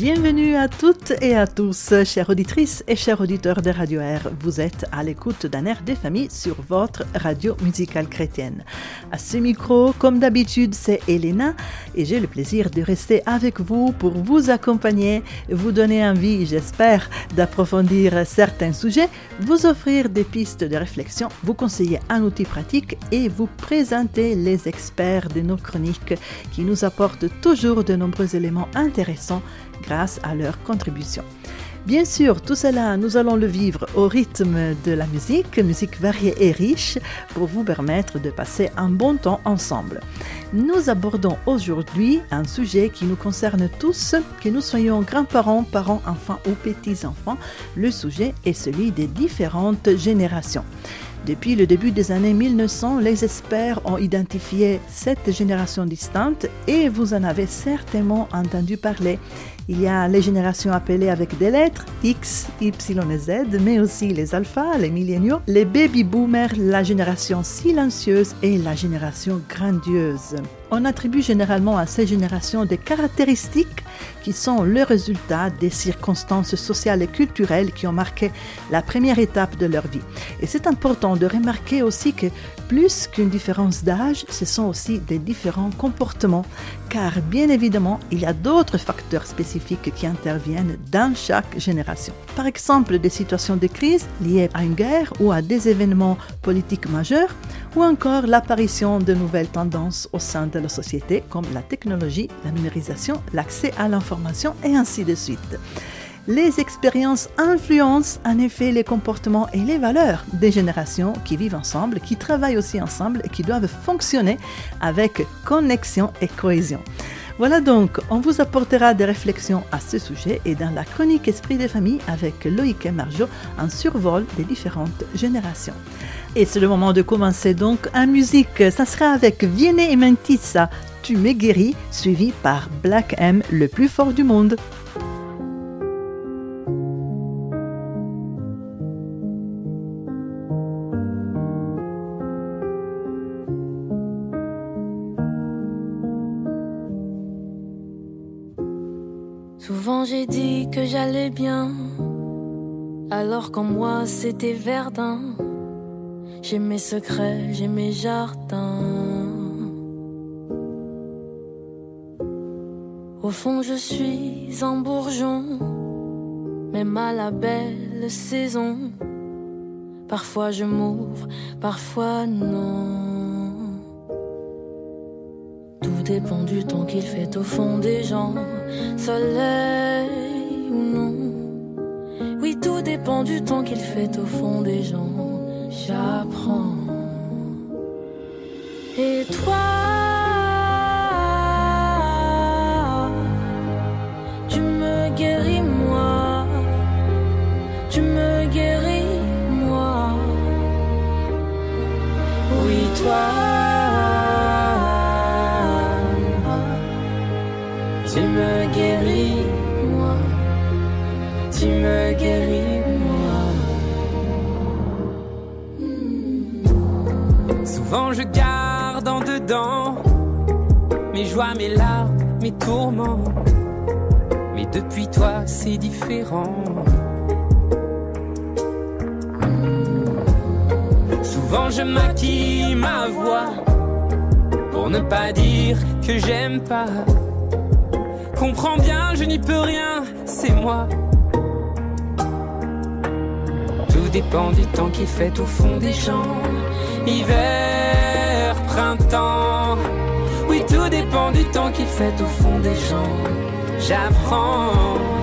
Bienvenue à toutes et à tous, chères auditrices et chers auditeurs de Radio Air. Vous êtes à l'écoute d'un air des familles sur votre radio musicale chrétienne. À ce micro, comme d'habitude, c'est Elena et j'ai le plaisir de rester avec vous pour vous accompagner, vous donner envie, j'espère, d'approfondir certains sujets, vous offrir des pistes de réflexion, vous conseiller un outil pratique et vous présenter les experts de nos chroniques qui nous apportent toujours de nombreux éléments intéressants grâce à leur contribution. Bien sûr, tout cela, nous allons le vivre au rythme de la musique, musique variée et riche, pour vous permettre de passer un bon temps ensemble. Nous abordons aujourd'hui un sujet qui nous concerne tous, que nous soyons grands-parents, parents, enfants ou petits-enfants. Le sujet est celui des différentes générations. Depuis le début des années 1900, les experts ont identifié cette génération distante et vous en avez certainement entendu parler. Il y a les générations appelées avec des lettres X, Y et Z, mais aussi les alphas, les milléniaux, les baby boomers, la génération silencieuse et la génération grandieuse. On attribue généralement à ces générations des caractéristiques qui sont le résultat des circonstances sociales et culturelles qui ont marqué la première étape de leur vie. Et c'est important de remarquer aussi que plus qu'une différence d'âge, ce sont aussi des différents comportements, car bien évidemment, il y a d'autres facteurs spécifiques qui interviennent dans chaque génération. Par exemple, des situations de crise liées à une guerre ou à des événements politiques majeurs, ou encore l'apparition de nouvelles tendances au sein de la société comme la technologie, la numérisation, l'accès à l'information et ainsi de suite. Les expériences influencent en effet les comportements et les valeurs des générations qui vivent ensemble, qui travaillent aussi ensemble et qui doivent fonctionner avec connexion et cohésion. Voilà donc, on vous apportera des réflexions à ce sujet et dans la chronique Esprit des familles avec Loïc et Marjo, un survol des différentes générations. Et c'est le moment de commencer donc en musique. Ça sera avec Viene et Mentissa, Guéri, suivi par Black M, le plus fort du monde. Souvent j'ai dit que j'allais bien, alors qu'en moi c'était verdun. J'ai mes secrets, j'ai mes jardins. Au fond, je suis un bourgeon, même à la belle saison. Parfois je m'ouvre, parfois non. Tout dépend du temps qu'il fait au fond des gens, soleil ou non. Oui, tout dépend du temps qu'il fait au fond des gens j'apprends. Et toi, guéris moi, tu me guéris moi. Oui, toi. Tu me guéris, moi, tu me guéris. Souvent je garde en dedans mes joies, mes larmes, mes tourments. Depuis toi, c'est différent. Souvent je maquille ma voix pour ne pas dire que j'aime pas. Comprends bien, je n'y peux rien, c'est moi. Tout dépend du temps qu'il fait au fond des gens hiver, printemps. Oui, tout dépend du temps qu'il fait au fond des gens. J'apprends.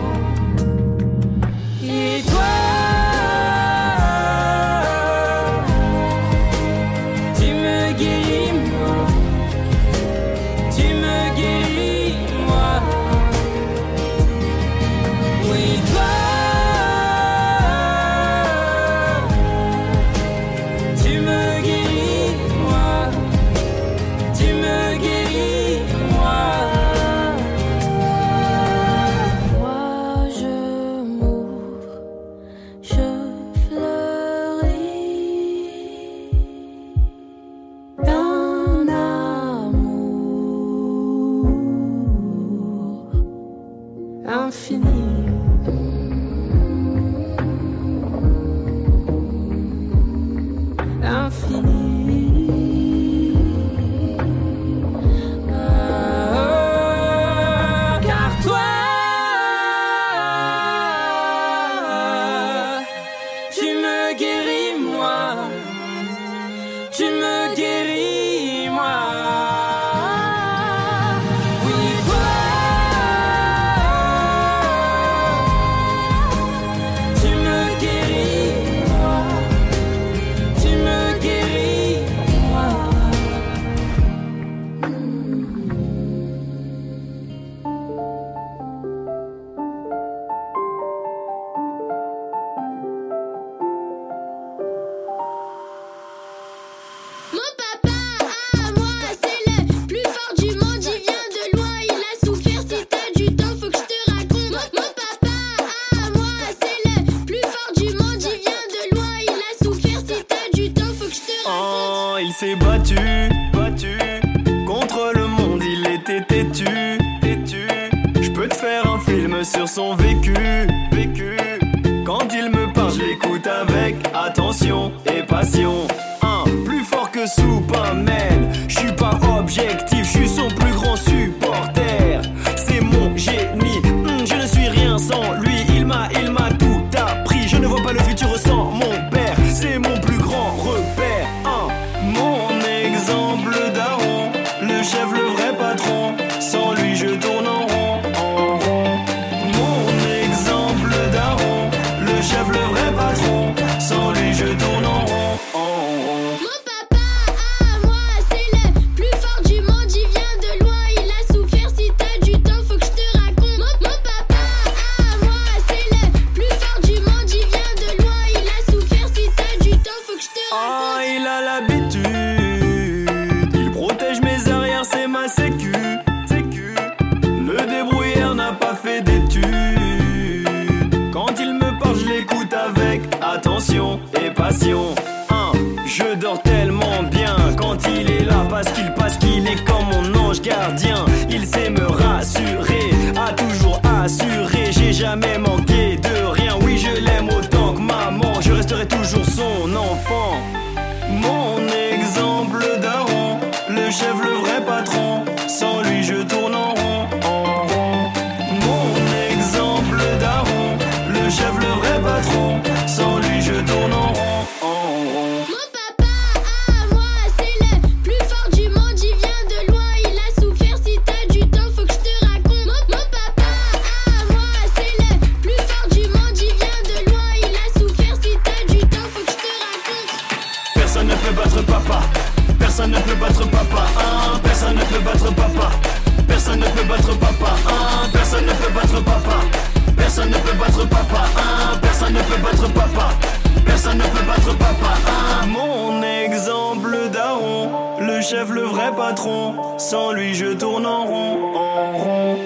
ne peut papa. Mon exemple daron, le chef, le vrai patron. Sans lui, je tourne en rond, en rond.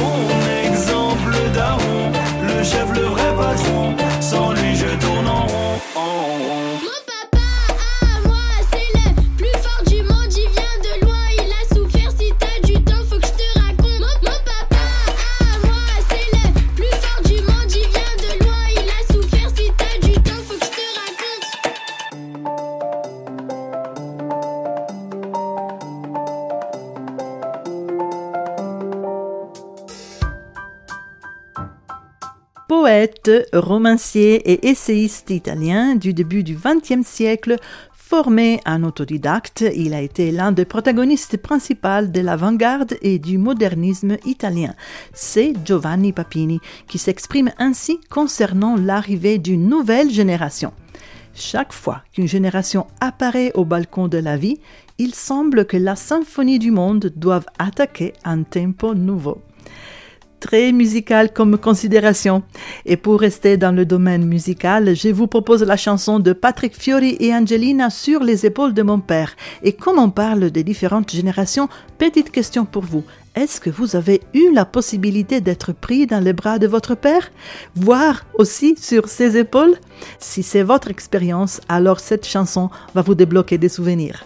Mon exemple daron, le chef, le vrai patron. Poète, romancier et essayiste italien du début du XXe siècle, Formé en autodidacte, il a été l'un des protagonistes principaux de l'avant-garde et du modernisme italien. C'est Giovanni Papini qui s'exprime ainsi concernant l'arrivée d'une nouvelle génération. Chaque fois qu'une génération apparaît au balcon de la vie, il semble que la symphonie du monde doive attaquer un tempo nouveau très musical comme considération. Et pour rester dans le domaine musical, je vous propose la chanson de Patrick Fiori et Angelina sur les épaules de mon père. Et comme on parle des différentes générations, petite question pour vous. Est-ce que vous avez eu la possibilité d'être pris dans les bras de votre père, voire aussi sur ses épaules? Si c'est votre expérience, alors cette chanson va vous débloquer des souvenirs.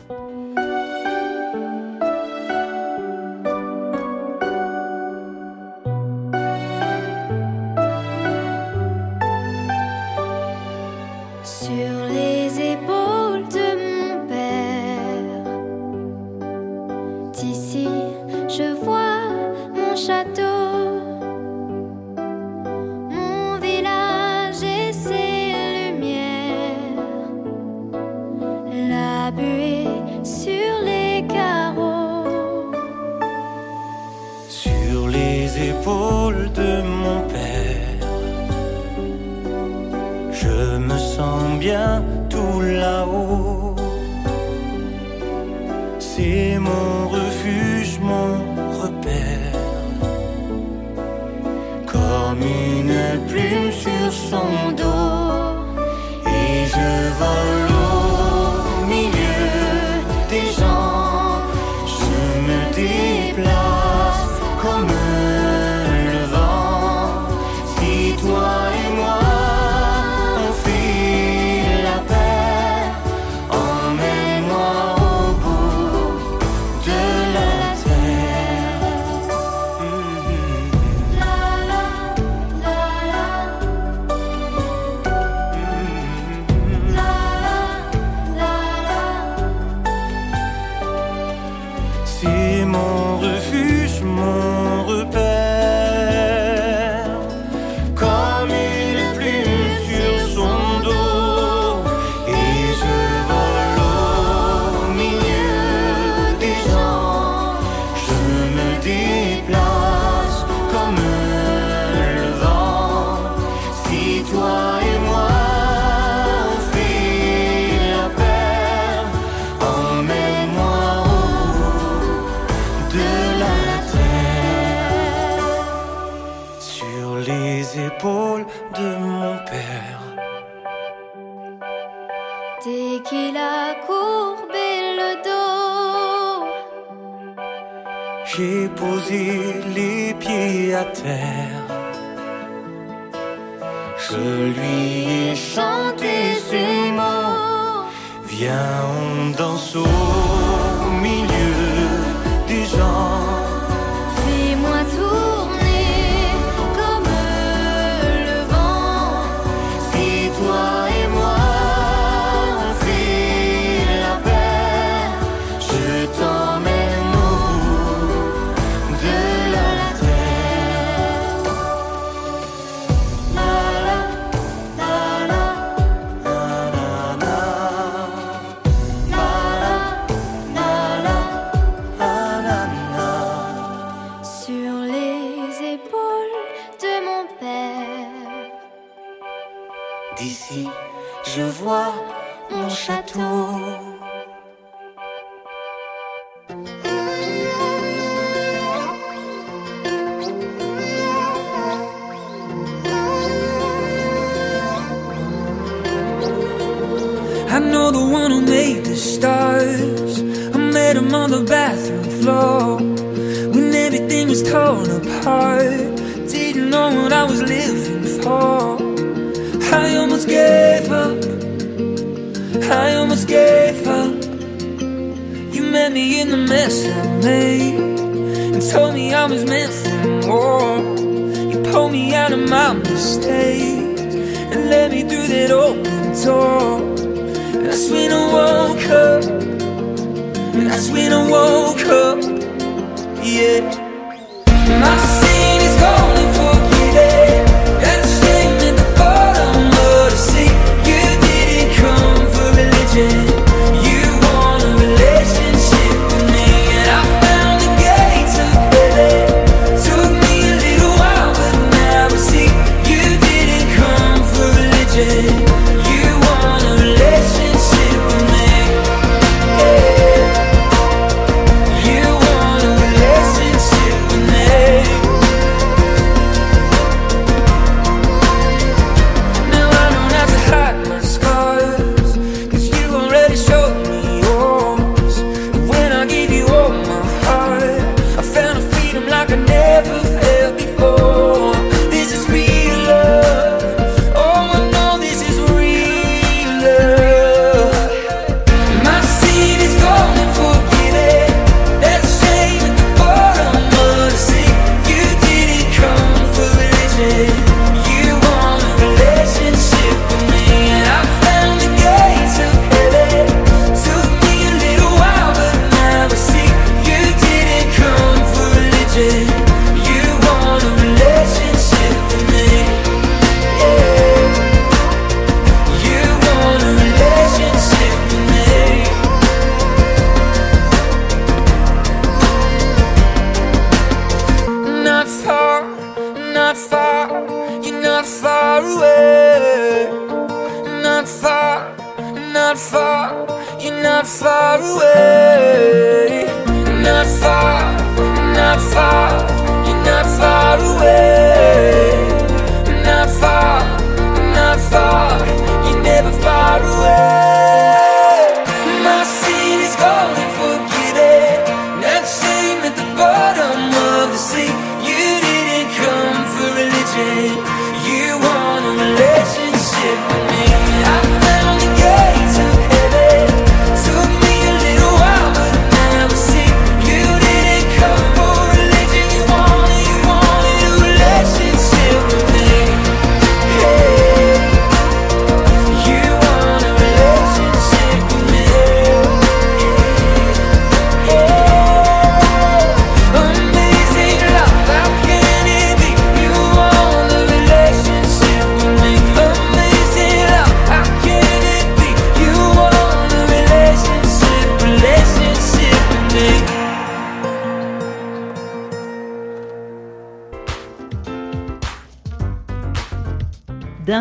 You want a relationship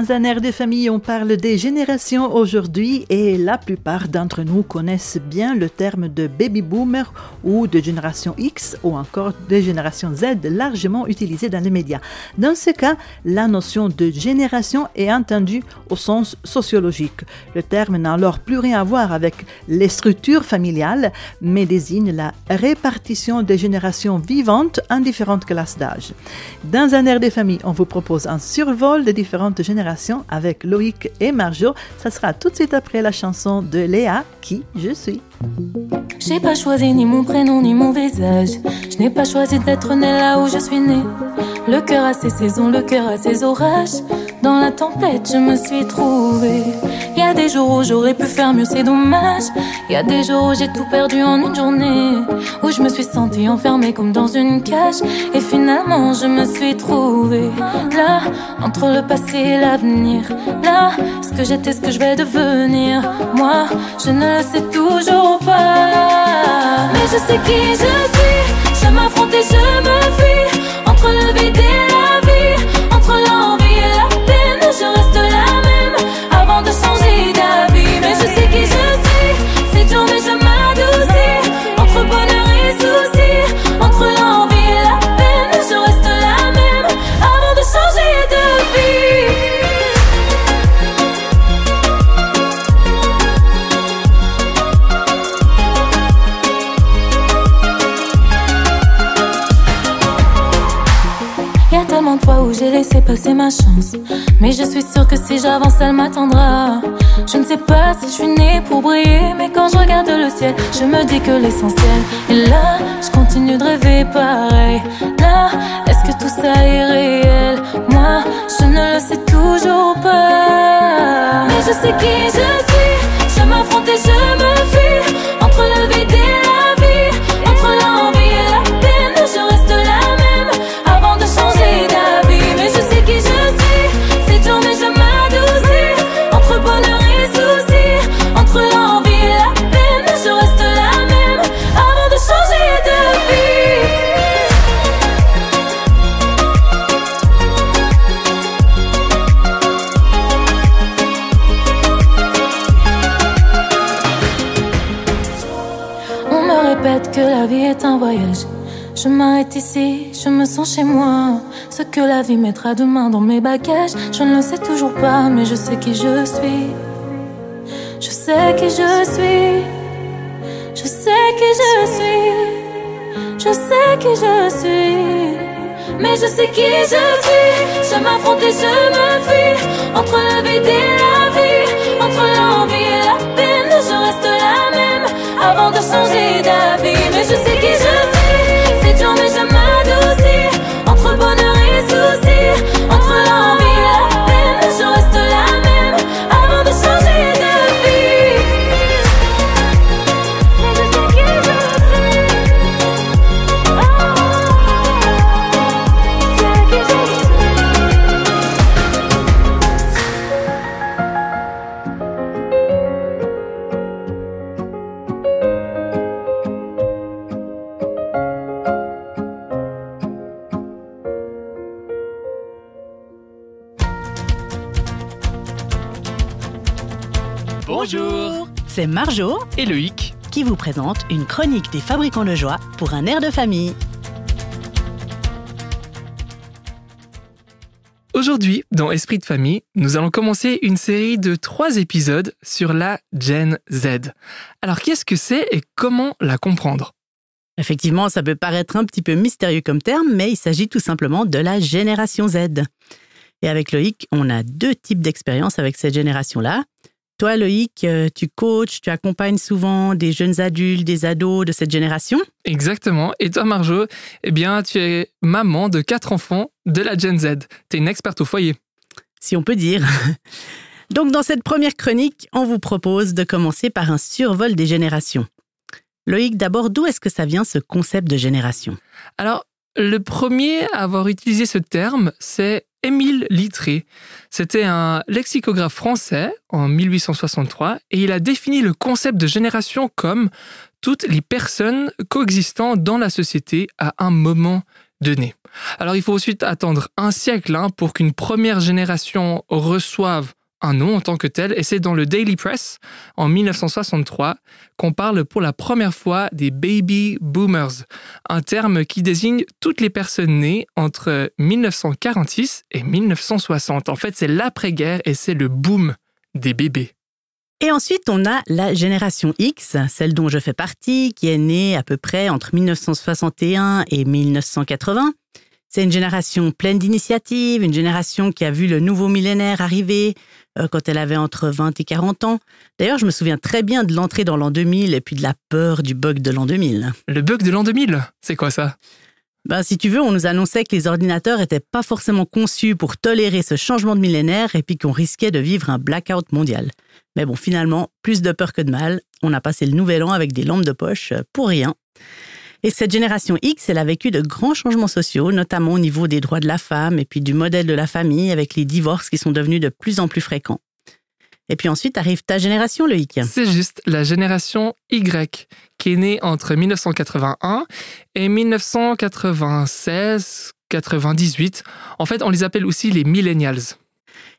Dans un air de famille, on parle des générations aujourd'hui et la plupart d'entre nous connaissent bien le terme de baby boomer ou de génération X ou encore de génération Z largement utilisé dans les médias. Dans ce cas, la notion de génération est entendue au sens sociologique. Le terme n'a alors plus rien à voir avec les structures familiales, mais désigne la répartition des générations vivantes en différentes classes d'âge. Dans un air des familles, on vous propose un survol des différentes générations avec Loïc et Marjo. Ça sera tout de suite après la chanson de Léa, Qui je suis. J'ai pas choisi ni mon prénom ni mon visage. Je n'ai pas choisi d'être né là où je suis né. Le cœur a ses saisons, le cœur a ses orages. Dans la tempête, je me suis trouvée. Y a des jours où j'aurais pu faire mieux, c'est dommage. Y a des jours où j'ai tout perdu en une journée. Où je me suis sentie enfermée comme dans une cage. Et finalement, je me suis trouvée. Là, entre le passé et l'avenir. Là, ce que j'étais, ce que je vais devenir. Moi, je ne le sais toujours pas. Mais je sais qui je Mais je suis sûre que si j'avance, elle m'attendra. Je ne sais pas si je suis née pour briller, mais quand je regarde le ciel, je me dis que l'essentiel est là. Je continue de rêver pareil. Là, est-ce que tout ça est réel? Moi, je ne le sais toujours pas. Mais je sais qui je suis. Ici, je me sens chez moi. Ce que la vie mettra demain dans mes bagages, je ne le sais toujours pas, mais je sais qui je suis. Je sais qui je suis. Je sais qui je suis. Je sais qui je suis. Mais je sais qui je suis. Je m'affronte et je me fuis. Entre le vide et la vie. Entre l'envie et la peine. Je reste la même. Avant de changer d'avis. Mais je sais C'est Marjo et Loïc. qui vous présente une chronique des fabricants de joie pour un air de famille. Aujourd'hui, dans Esprit de famille, nous allons commencer une série de trois épisodes sur la Gen Z. Alors qu'est-ce que c'est et comment la comprendre? Effectivement, ça peut paraître un petit peu mystérieux comme terme, mais il s'agit tout simplement de la génération Z. Et avec Loïc, on a deux types d'expériences avec cette génération-là. Toi, Loïc, euh, tu coaches, tu accompagnes souvent des jeunes adultes, des ados de cette génération. Exactement. Et toi, Marjo, eh bien, tu es maman de quatre enfants de la Gen Z. Tu es une experte au foyer. Si on peut dire. Donc, dans cette première chronique, on vous propose de commencer par un survol des générations. Loïc, d'abord, d'où est-ce que ça vient ce concept de génération? Alors, le premier à avoir utilisé ce terme, c'est Émile Littré. C'était un lexicographe français en 1863 et il a défini le concept de génération comme toutes les personnes coexistant dans la société à un moment donné. Alors il faut ensuite attendre un siècle hein, pour qu'une première génération reçoive un nom en tant que tel, et c'est dans le Daily Press en 1963 qu'on parle pour la première fois des baby boomers, un terme qui désigne toutes les personnes nées entre 1946 et 1960. En fait, c'est l'après-guerre et c'est le boom des bébés. Et ensuite, on a la génération X, celle dont je fais partie, qui est née à peu près entre 1961 et 1980. C'est une génération pleine d'initiatives, une génération qui a vu le nouveau millénaire arriver, quand elle avait entre 20 et 40 ans. D'ailleurs, je me souviens très bien de l'entrée dans l'an 2000 et puis de la peur du bug de l'an 2000. Le bug de l'an 2000 C'est quoi ça? Ben, si tu veux, on nous annonçait que les ordinateurs n'étaient pas forcément conçus pour tolérer ce changement de millénaire et puis qu'on risquait de vivre un blackout mondial. Mais bon, finalement, plus de peur que de mal. On a passé le nouvel an avec des lampes de poche euh, pour rien. Et cette génération X, elle a vécu de grands changements sociaux, notamment au niveau des droits de la femme et puis du modèle de la famille avec les divorces qui sont devenus de plus en plus fréquents. Et puis ensuite arrive ta génération, Loïc. C'est juste la génération Y, qui est née entre 1981 et 1996-98. En fait, on les appelle aussi les millennials.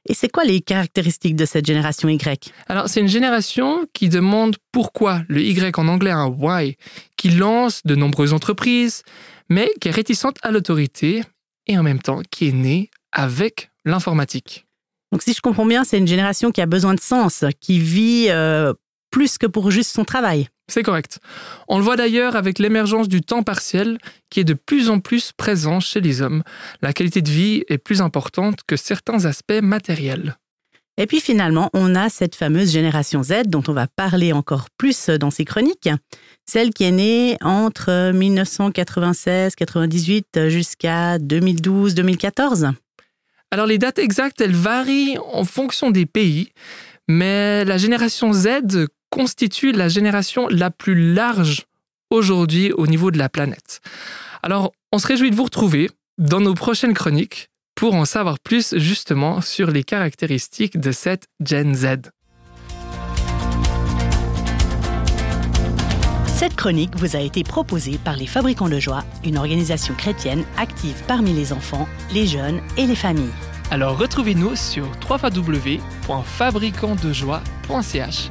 Et c'est quoi les caractéristiques de cette génération Y? Alors, c'est une génération qui demande pourquoi, le Y en anglais un why, qui lance de nombreuses entreprises, mais qui est réticente à l'autorité et en même temps qui est née avec l'informatique. Donc, si je comprends bien, c'est une génération qui a besoin de sens, qui vit euh, plus que pour juste son travail. C'est correct. On le voit d'ailleurs avec l'émergence du temps partiel qui est de plus en plus présent chez les hommes. La qualité de vie est plus importante que certains aspects matériels. Et puis finalement, on a cette fameuse génération Z dont on va parler encore plus dans ces chroniques, celle qui est née entre 1996-98 jusqu'à 2012-2014. Alors les dates exactes, elles varient en fonction des pays, mais la génération Z constitue la génération la plus large aujourd'hui au niveau de la planète. Alors, on se réjouit de vous retrouver dans nos prochaines chroniques pour en savoir plus justement sur les caractéristiques de cette Gen Z. Cette chronique vous a été proposée par les Fabricants de Joie, une organisation chrétienne active parmi les enfants, les jeunes et les familles. Alors retrouvez-nous sur www.fabricantdejoie.ch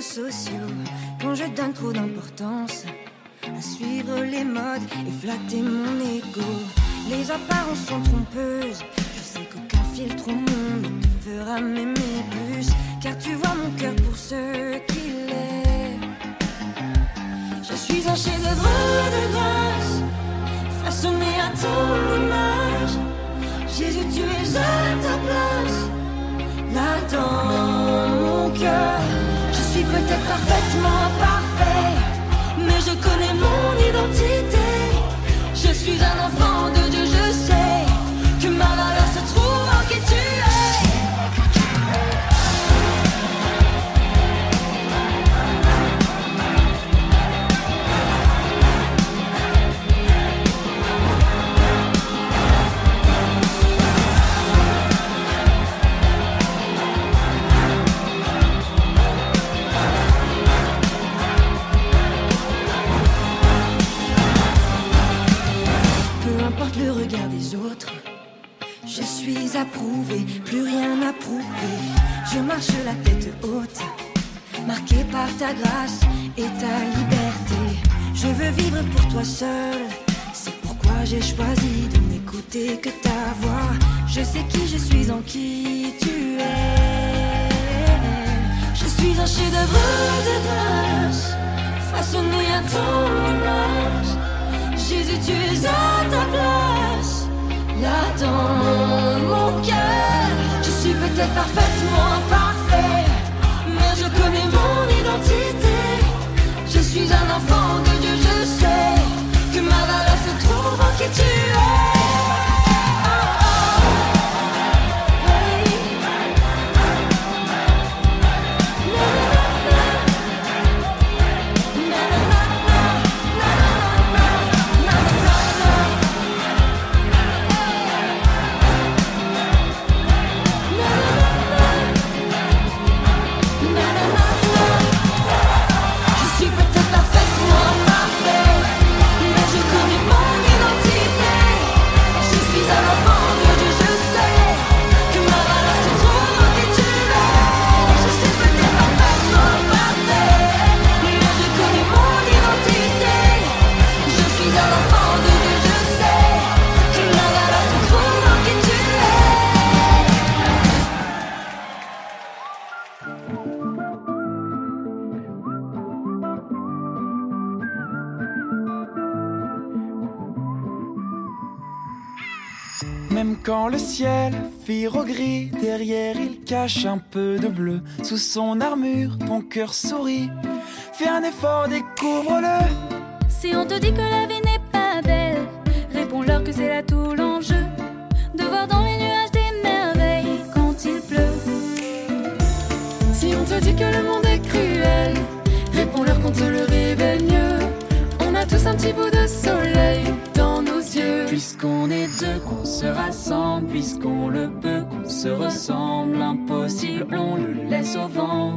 sociaux. Quand je donne trop d'importance à suivre les modes et flatter mon ego, les apparences sont trompeuses. Je sais qu'aucun filtre au monde te fera m'aimer plus, car tu vois mon cœur pour ce qu'il est. Je suis un chef-d'œuvre de grâce, façonné à ton image. Jésus, tu es à ta place là dans mon cœur. Peut-être parfaitement parfait, mais je connais mon identité. Je suis un enfant plus rien à prouver. Je marche la tête haute, marqué par ta grâce et ta liberté. Je veux vivre pour toi seul, c'est pourquoi j'ai choisi de n'écouter que ta voix. Je sais qui je suis, en qui tu es. Je suis un chef-d'œuvre de grâce, façonné à ton image. Jésus, tu es à ta place, là dans mon cœur. Je suis peut-être parfaitement parfait, mais je connais mon identité. Je suis un enfant de Dieu, je sais que ma valeur se trouve en qui tu es. Gris, derrière il cache un peu de bleu. Sous son armure, ton cœur sourit. Fais un effort, découvre-le. Si on te dit que la vie n'est pas belle, réponds-leur que c'est là tout l'enjeu. De voir dans les nuages des merveilles quand il pleut. Si on te dit que le monde est cruel, réponds-leur qu'on te le révèle mieux. On a tous un petit bout de soleil Puisqu'on est deux, qu'on se rassemble. Puisqu'on le peut, qu'on se ressemble. Impossible, on le laisse au vent.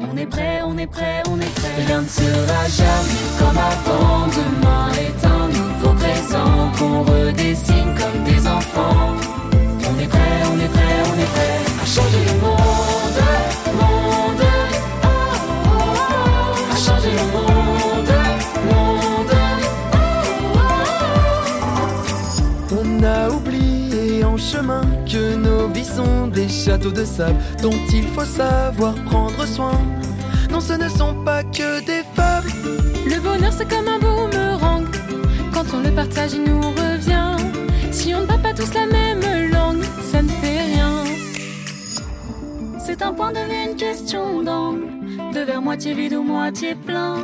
On est prêt, on est prêt, on est prêt. Rien ne sera jamais comme avant. Demain est un nouveau présent qu'on redessine comme des enfants. On est prêt, on est prêt, on est prêt à changer le monde. De sable dont il faut savoir prendre soin. Non, ce ne sont pas que des fables. Le bonheur c'est comme un boomerang Quand on le partage il nous revient Si on ne parle pas tous la même langue Ça ne fait rien C'est un point de vue, une question d'angle De verre moitié vide ou moitié plein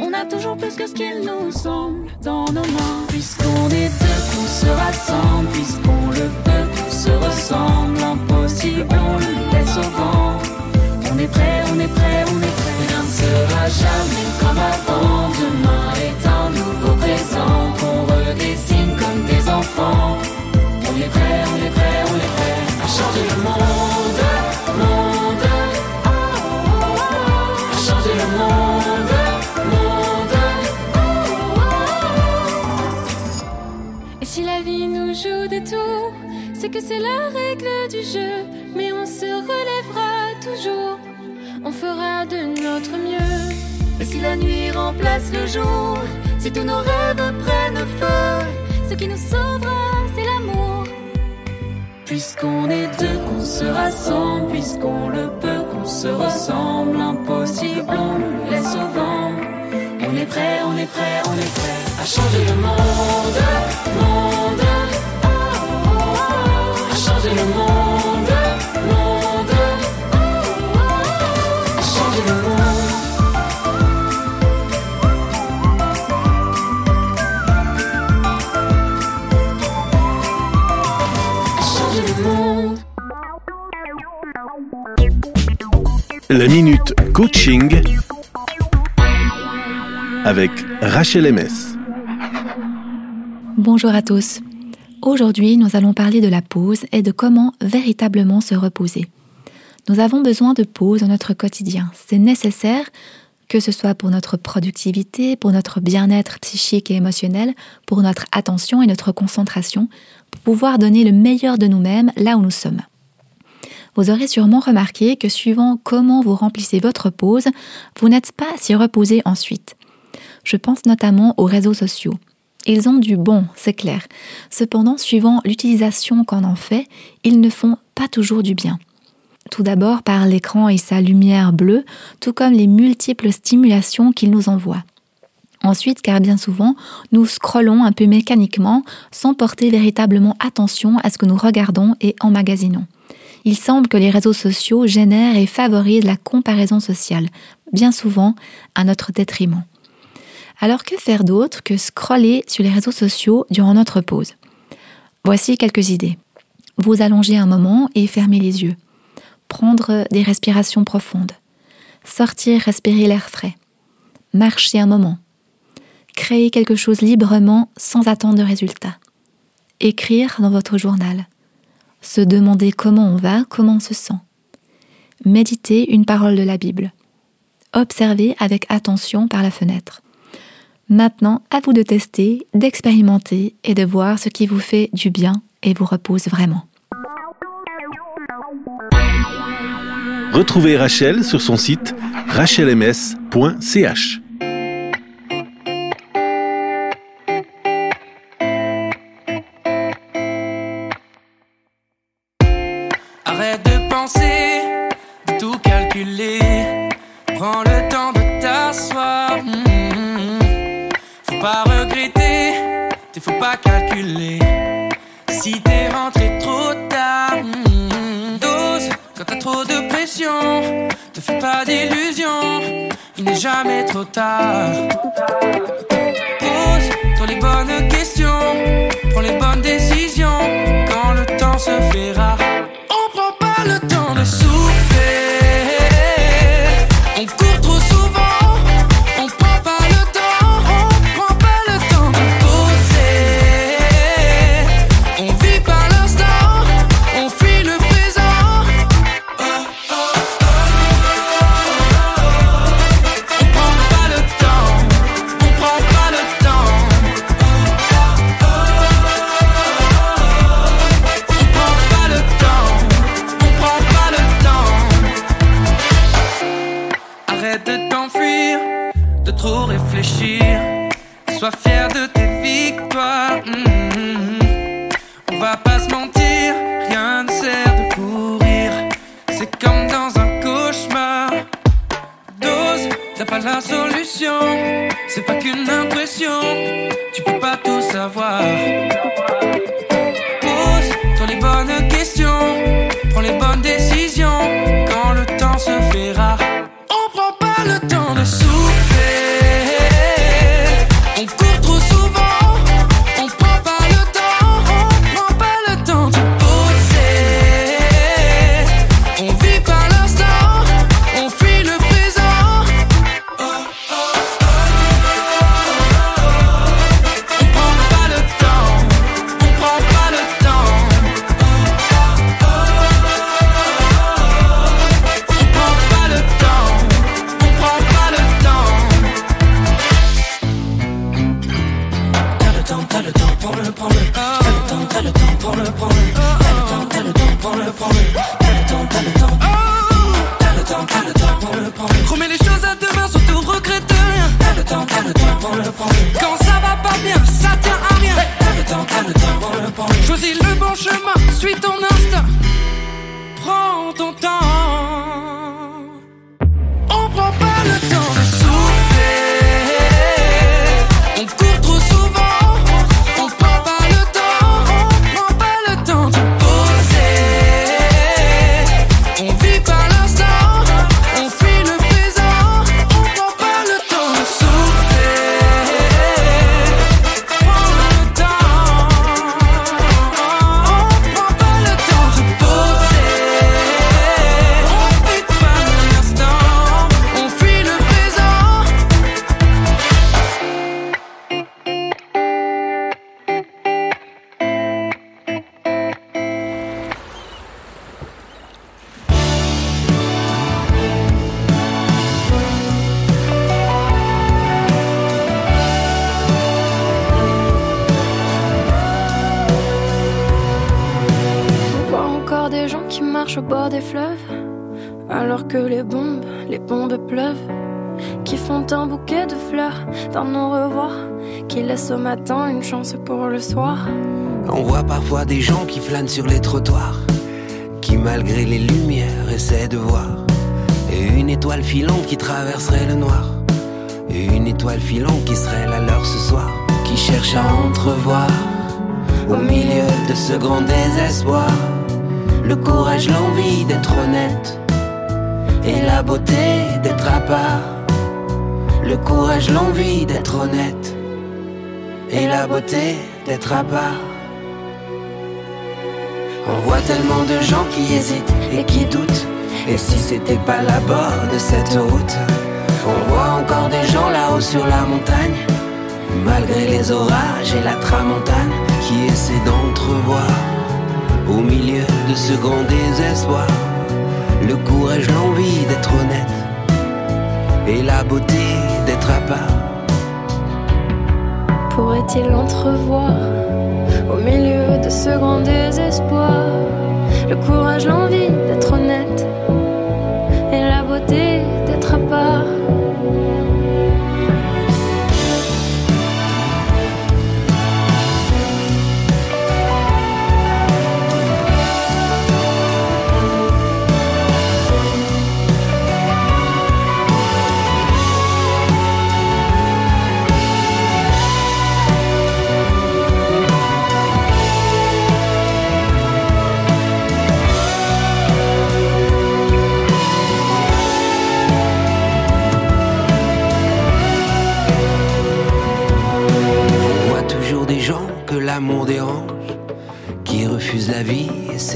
On a toujours plus que ce qu'il nous semble Dans nos mains Puisqu'on est deux, qu'on se rassemble. Puisqu'on le peut, se ressemble. Impossible, on le laisse au vent. On est prêt, on est prêt, on est prêt. Rien ne sera jamais comme avant. Demain est un nouveau présent qu'on redessine comme des enfants. On est prêt, on est prêt, on est prêt à changer le monde, monde. Que c'est la règle du jeu Mais on se relèvera toujours. On fera de notre mieux. Et si la nuit remplace le jour, si tous nos rêves prennent feu, Ce qui nous sauvera c'est l'amour. Puisqu'on est deux, qu'on se rassemble, puisqu'on le peut, qu'on se ressemble, impossible, on le laisse au vent. On est prêt, on est prêt, on est prêt à changer le monde, monde. Changer le monde, monde. oh, oh, oh. À changer le monde. À changer le monde. La minute coaching avec Rachel MS. Bonjour à tous. Aujourd'hui, nous allons parler de la pause et de comment véritablement se reposer. Nous avons besoin de pause dans notre quotidien. C'est nécessaire que ce soit pour notre productivité, pour notre bien-être psychique et émotionnel, pour notre attention et notre concentration, pour pouvoir donner le meilleur de nous-mêmes là où nous sommes. Vous aurez sûrement remarqué que suivant comment vous remplissez votre pause, vous n'êtes pas si reposé ensuite. Je pense notamment aux réseaux sociaux. Ils ont du bon, c'est clair. Cependant, suivant l'utilisation qu'on en fait, ils ne font pas toujours du bien. Tout d'abord par l'écran et sa lumière bleue, tout comme les multiples stimulations qu'il nous envoie. Ensuite, car bien souvent, nous scrollons un peu mécaniquement sans porter véritablement attention à ce que nous regardons et emmagasinons. Il semble que les réseaux sociaux génèrent et favorisent la comparaison sociale, bien souvent à notre détriment. Alors que faire d'autre que scroller sur les réseaux sociaux durant notre pause? Voici quelques idées. Vous allongez un moment et fermez les yeux. Prendre des respirations profondes. Sortir respirer l'air frais. Marcher un moment. Créer quelque chose librement sans attendre de résultat. Écrire dans votre journal. Se demander comment on va, comment on se sent. Méditer une parole de la Bible. Observer avec attention par la fenêtre. Maintenant, à vous de tester, d'expérimenter et de voir ce qui vous fait du bien et vous repose vraiment. Retrouvez Rachel sur son site rachelms.ch. au bord des fleuves, alors que les bombes, les bombes pleuvent, qui font un bouquet de fleurs dans nos revoirs, qui laissent au matin une chance pour le soir. On voit parfois des gens qui flânent sur les trottoirs, qui malgré les lumières essaient de voir. Une étoile filante qui traverserait le noir. Une étoile filante qui serait la leur ce soir. Qui cherche à entrevoir au milieu de ce grand désespoir. Le courage, l'envie d'être honnête. Et la beauté d'être à part. Le courage, l'envie d'être honnête. Et la beauté d'être à part. On voit tellement de gens qui hésitent et qui doutent. Et si c'était pas là-bas de cette route, on voit encore des gens là-haut sur la montagne, malgré les orages et la tramontane, qui essaient d'entrevoir au milieu de ce grand désespoir le courage, l'envie d'être honnête et la beauté d'être à part. Pourrait-il entrevoir au milieu de ce grand désespoir le courage, l'envie d'être honnête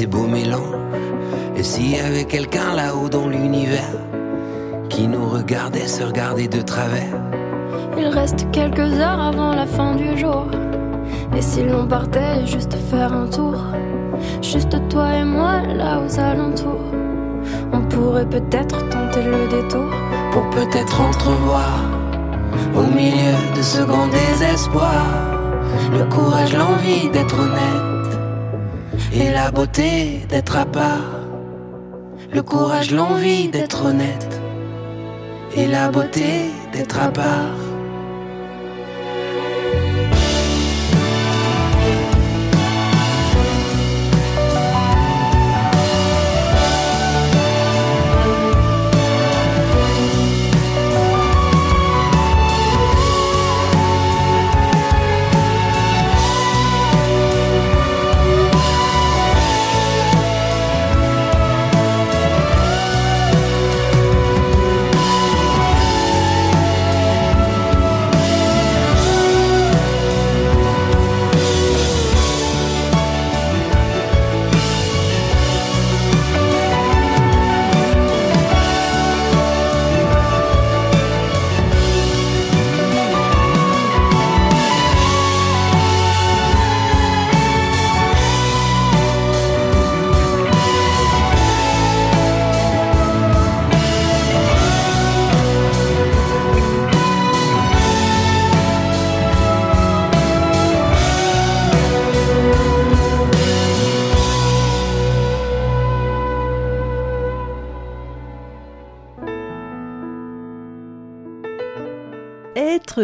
beaux mélanges. Et s'il y avait quelqu'un là-haut dans l'univers, qui nous regardait se regarder de travers, Il reste quelques heures avant la fin du jour. Et si l'on partait juste faire un tour, juste toi et moi là aux alentours, on pourrait peut-être tenter le détour. pour peut-être entrevoir au milieu de ce grand désespoir le courage, l'envie d'être honnête et la beauté d'être à part. Le courage, l'envie d'être honnête et la beauté d'être à part.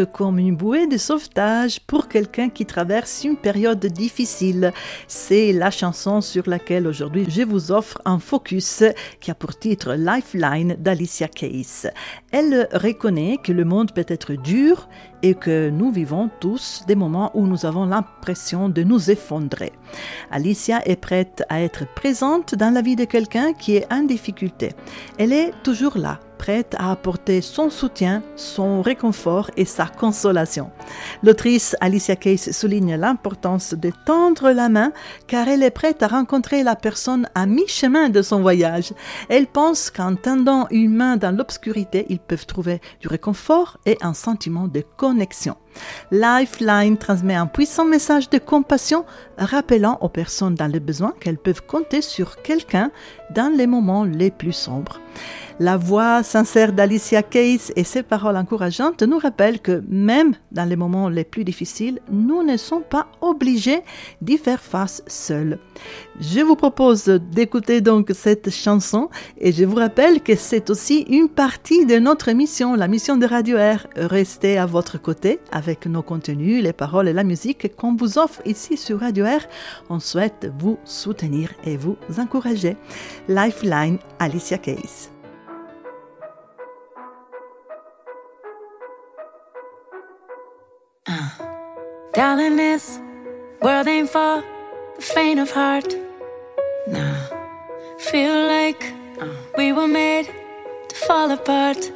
Comme une bouée de sauvetage pour quelqu'un qui traverse une période difficile. C'est la chanson sur laquelle aujourd'hui je vous offre un focus qui a pour titre Lifeline d'Alicia Keys. Elle reconnaît que le monde peut être dur et que nous vivons tous des moments où nous avons l'impression de nous effondrer. Alicia est prête à être présente dans la vie de quelqu'un qui est en difficulté. Elle est toujours là, prête à apporter son soutien, son réconfort et sa consolation. L'autrice Alicia Keys souligne l'importance de tendre la main car elle est prête à rencontrer la personne à mi-chemin de son voyage. Elle pense qu'en tendant une main dans l'obscurité, ils peuvent trouver du réconfort et un sentiment de connexion. Lifeline transmet un puissant message de compassion rappelant aux personnes dans le besoin qu'elles peuvent compter sur quelqu'un dans les moments les plus sombres. La voix sincère d'Alicia Case et ses paroles encourageantes nous rappellent que même dans les moments les plus difficiles, nous ne sommes pas obligés d'y faire face seuls. Je vous propose d'écouter donc cette chanson et je vous rappelle que c'est aussi une partie de notre mission, la mission de Radio Air. Restez à votre côté avec nos contenus, les paroles et la musique qu'on vous offre ici sur Radio Air. On souhaite vous soutenir et vous encourager. Lifeline, Alicia Case. Uh. Darling, this world ain't for the faint of heart. Nah, feel like uh, we were made to fall apart.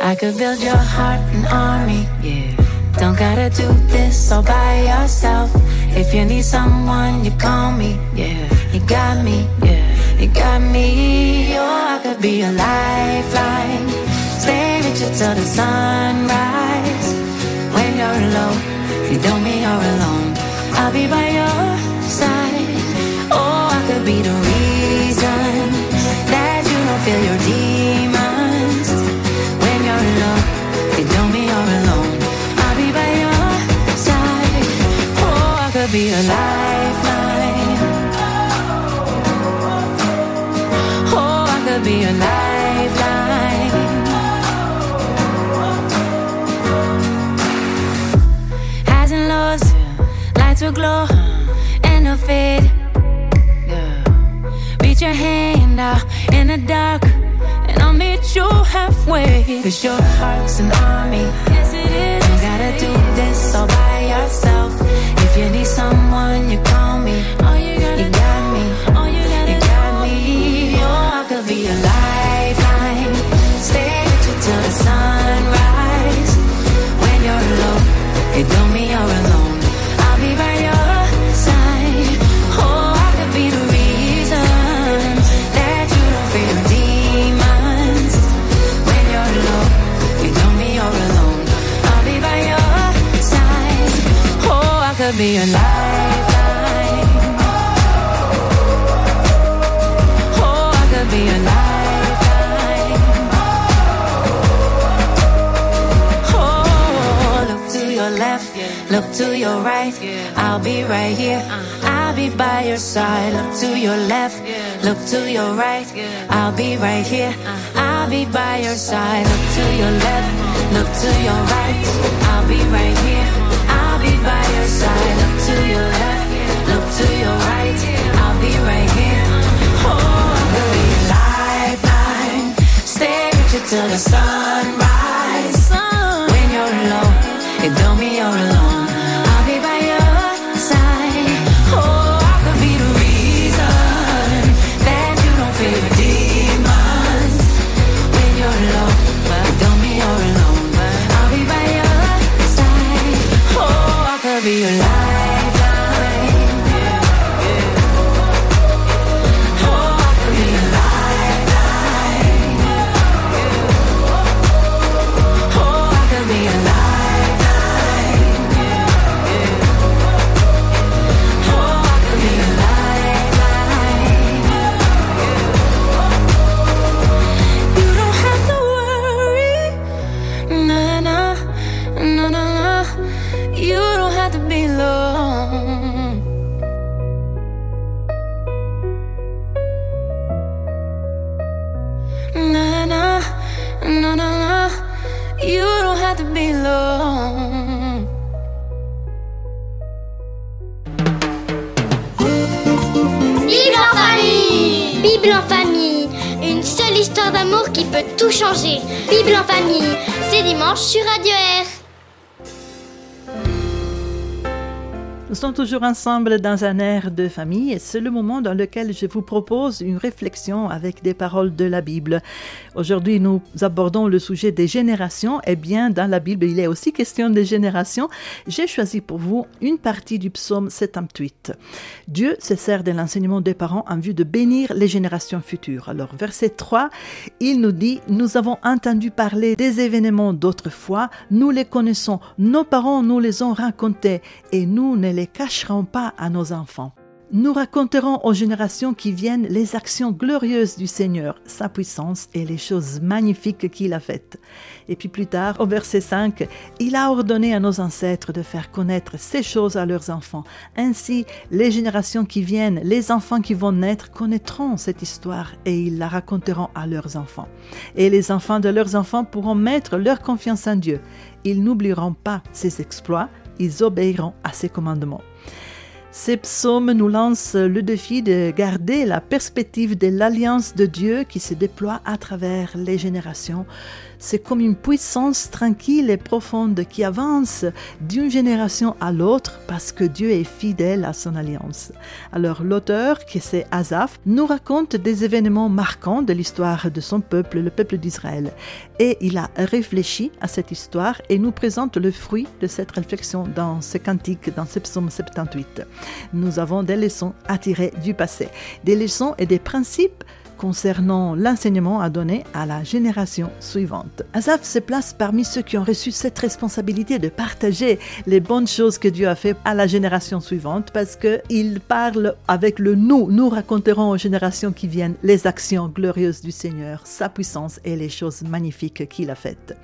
I could build your heart an army, yeah. Don't gotta do this all by yourself. If you need someone, you call me, yeah. You got me, yeah. You got me, oh, I could be a lifeline. Stay with you till the sunrise. When you're alone you don't mean you're alone. I'll be by your side. Oh, I could be the reason that you don't feel your demons. When you're alone, you don't mean you're alone. I'll be by your side. Oh, I could be a lifeline. Be a lifeline. Highs and lows, lights will glow and they'll fade. Reach your hand out in the dark, and I'll meet you halfway. Cause your heart's an army. Yes, it is. You gotta do this all by yourself. If you need someone, you call till the sunrise. When you're alone, don't mean you're alone. I'll be by your side. Oh, I could be the reason that you don't your demons. When you're alone, don't mean you're alone. I'll be by your side. Oh, I could be a lifeline. Look to your right. I'll be right here. Uh-huh. I'll be by your side. Look to your left, look to your right. I'll be right here. Uh-huh. I'll be by your side. Look to your left, look to your right. I'll be right here. I'll be by your side. Look to your left, look to your right. I'll be right here. Oh, I will be a lifeline. Stay with you till the sunrise. When you're alone, it don't mean you're alone. Be alone. Bible en famille Bible en famille, une seule histoire d'amour qui peut tout changer. Bible en famille, c'est dimanche sur Radio Air. Nous sommes toujours ensemble dans un air de famille et c'est le moment dans lequel je vous propose une réflexion avec des paroles de la Bible. Aujourd'hui, nous abordons le sujet des générations. Et bien, dans la Bible, il est aussi question des générations. J'ai choisi pour vous une partie du psaume 78. Dieu se sert de l'enseignement des parents en vue de bénir les générations futures. Alors, verset 3, il nous dit, nous avons entendu parler des événements d'autrefois, nous les connaissons, nos parents nous les ont racontés et nous ne les cacherons pas à nos enfants. Nous raconterons aux générations qui viennent les actions glorieuses du Seigneur, sa puissance et les choses magnifiques qu'il a faites. Et puis plus tard, au verset 5, il a ordonné à nos ancêtres de faire connaître ces choses à leurs enfants. Ainsi, les générations qui viennent, les enfants qui vont naître, connaîtront cette histoire et ils la raconteront à leurs enfants. Et les enfants de leurs enfants pourront mettre leur confiance en Dieu. Ils n'oublieront pas ses exploits, ils obéiront à ses commandements. Ces psaumes nous lancent le défi de garder la perspective de l'alliance de Dieu qui se déploie à travers les générations. C'est comme une puissance tranquille et profonde qui avance d'une génération à l'autre parce que Dieu est fidèle à son alliance. Alors l'auteur, qui c'est Asaph, nous raconte des événements marquants de l'histoire de son peuple, le peuple d'Israël. Et il a réfléchi à cette histoire et nous présente le fruit de cette réflexion dans ce cantique, dans ce psaume 78. Nous avons des leçons à tirer du passé, des leçons et des principes concernant l'enseignement à donner à la génération suivante. Asaph se place parmi ceux qui ont reçu cette responsabilité de partager les bonnes choses que Dieu a fait à la génération suivante parce qu'il parle avec le nous. Nous raconterons aux générations qui viennent les actions glorieuses du Seigneur, sa puissance et les choses magnifiques qu'il a faites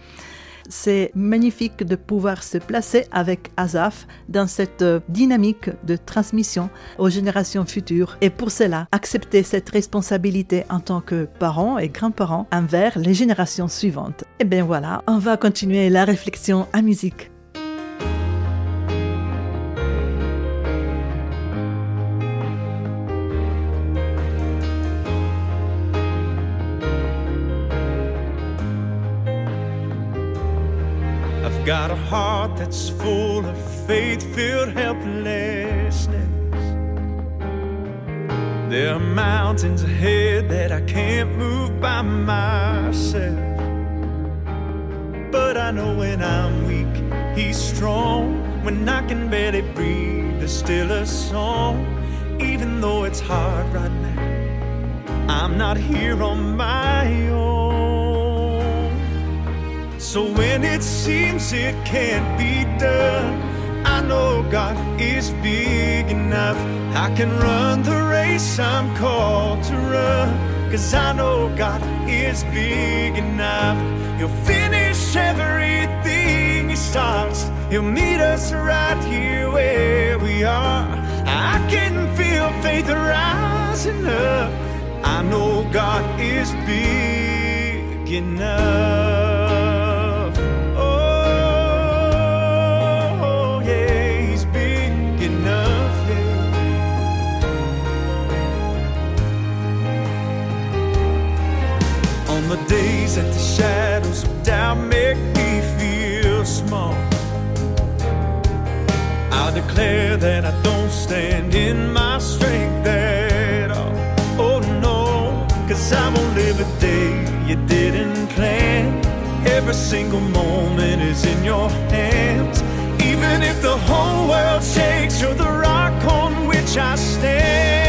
c'est magnifique de pouvoir se placer avec Asaph dans cette euh, dynamique de transmission aux générations futures et pour cela accepter cette responsabilité en tant que parents et grands-parents envers les générations suivantes. Et bien voilà, on va continuer la réflexion à musique. Got a heart that's full of faith filled helplessness. There are mountains ahead that I can't move by myself. But I know when I'm weak, He's strong. When I can barely breathe, there's still a song. Even though it's hard right now, I'm not here on my own. So when it seems it can't be done, I know God is big enough. I can run the race I'm called to run. Cause I know God is big enough. He'll finish everything He starts. He'll meet us right here where we are. I can feel faith rising up. I know God is big enough. Shadows of doubt make me feel small. I declare that I don't stand in my strength at all. Oh no, cause I won't live a day you didn't plan. Every single moment is in your hands. Even if the whole world shakes, you're the rock on which I stand.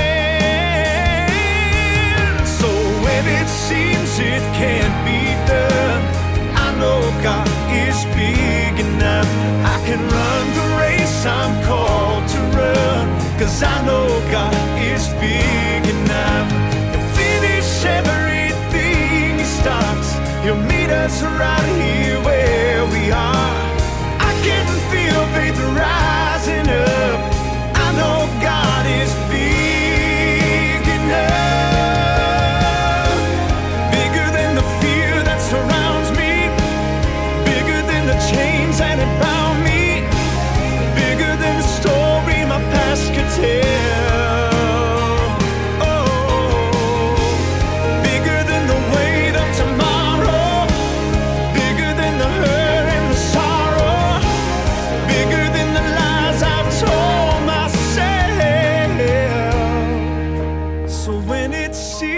Can run the race I'm called to run. Cause I know God is big enough. He'll finish everything He starts. He'll meet us right here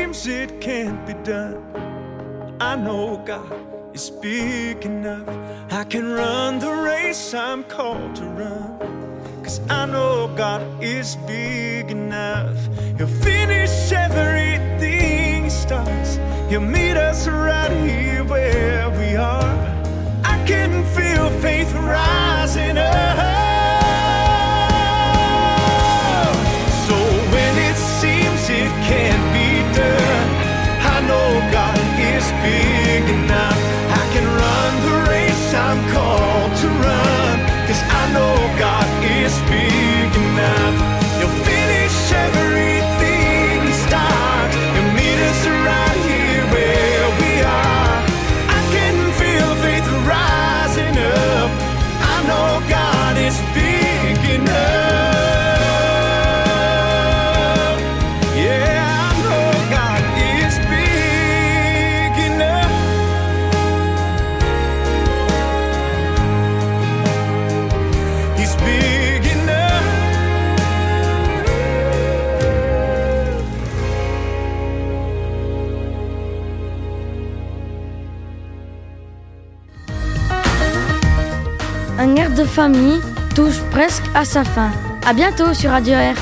seems it can't be done, I know God is big enough. I can run the race I'm called to run. Cause I know God is big enough. He'll finish everything He starts, He'll meet us right here where we are. I can feel faith rising up. Famille touche presque à sa fin. À bientôt sur Radio Air.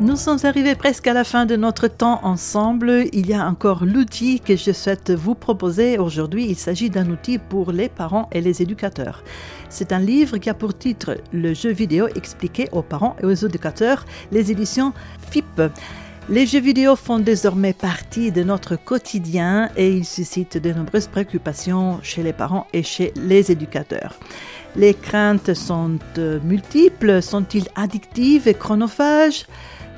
Nous sommes arrivés presque à la fin de notre temps ensemble. Il y a encore l'outil que je souhaite vous proposer aujourd'hui. Il s'agit d'un outil pour les parents et les éducateurs. C'est un livre qui a pour titre Le jeu vidéo expliqué aux parents et aux éducateurs, les éditions FIP. Les jeux vidéo font désormais partie de notre quotidien et ils suscitent de nombreuses préoccupations chez les parents et chez les éducateurs. Les craintes sont euh, multiples. Sont-ils addictifs et chronophages?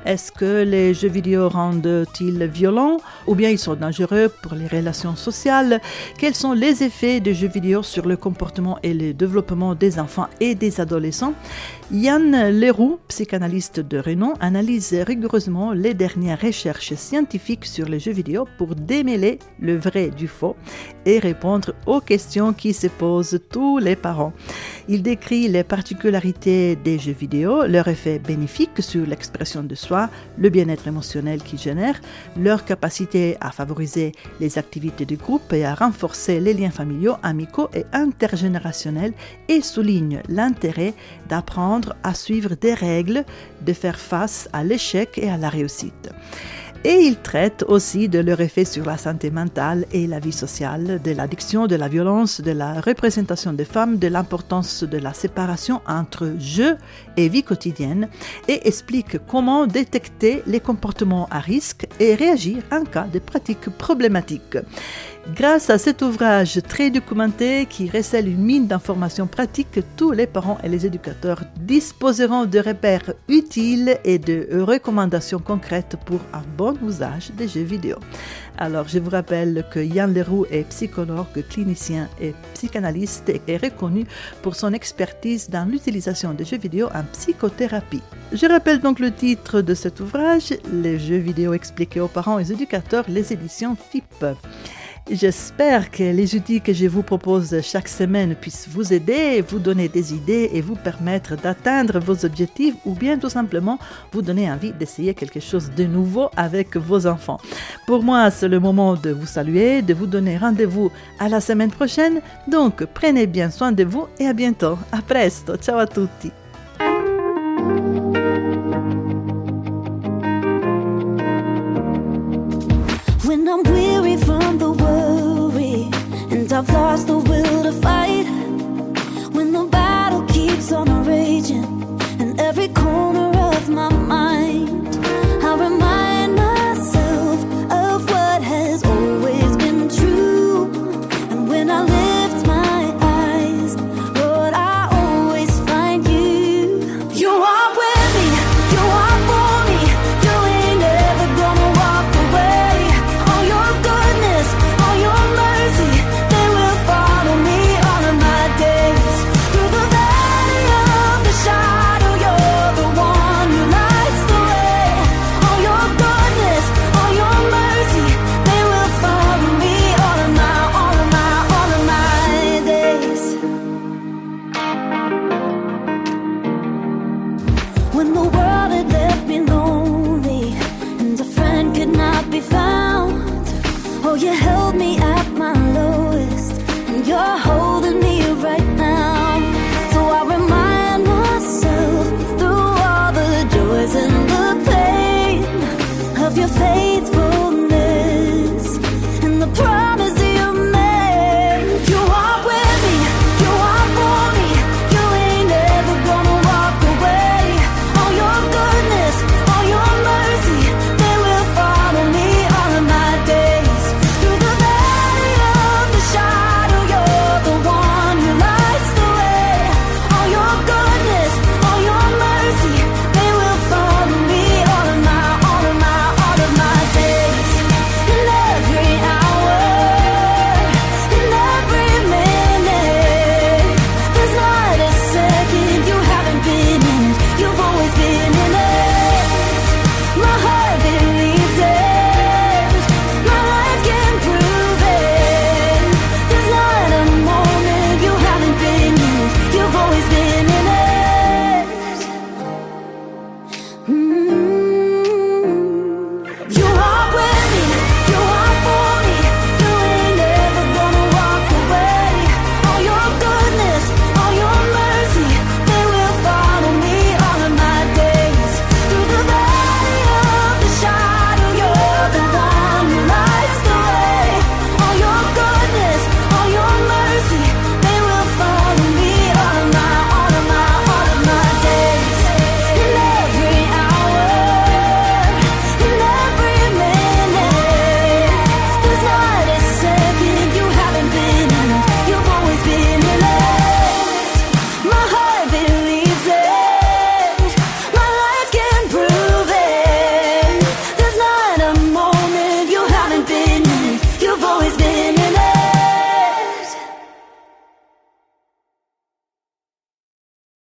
Est-ce que les jeux vidéo rendent-ils violents ou bien ils sont dangereux pour les relations sociales? Quels sont les effets des jeux vidéo sur le comportement et le développement des enfants et des adolescents? Yann Leroux, psychanalyste de renom, analyse rigoureusement les dernières recherches scientifiques sur les jeux vidéo pour démêler le vrai du faux et répondre aux questions qui se posent tous les parents. Il décrit les particularités des jeux vidéo, leur effet bénéfique sur l'expression de soi, le bien-être émotionnel qu'ils génèrent, leur capacité à favoriser les activités de groupe et à renforcer les liens familiaux, amicaux et intergénérationnels et souligne l'intérêt d'apprendre à suivre des règles, de faire face à l'échec et à la réussite. Et il traite aussi de leur effet sur la santé mentale et la vie sociale, de l'addiction, de la violence, de la représentation des femmes, de l'importance de la séparation entre jeu et vie quotidienne, et explique comment détecter les comportements à risque et réagir en cas de pratiques problématiques. Grâce à cet ouvrage très documenté qui recèle une mine d'informations pratiques, tous les parents et les éducateurs disposeront de repères utiles et de recommandations concrètes pour un bon usage des jeux vidéo. Alors, je vous rappelle que Yann Leroux est psychologue, clinicien et psychanalyste et est reconnu pour son expertise dans l'utilisation des jeux vidéo en psychothérapie. Je rappelle donc le titre de cet ouvrage, Les jeux vidéo expliqués aux parents et aux éducateurs, les éditions FIP. J'espère que les outils que je vous propose chaque semaine puissent vous aider, vous donner des idées et vous permettre d'atteindre vos objectifs ou bien tout simplement vous donner envie d'essayer quelque chose de nouveau avec vos enfants. Pour moi, c'est le moment de vous saluer, de vous donner rendez-vous à la semaine prochaine. Donc, prenez bien soin de vous et à bientôt. A presto. Ciao a tutti.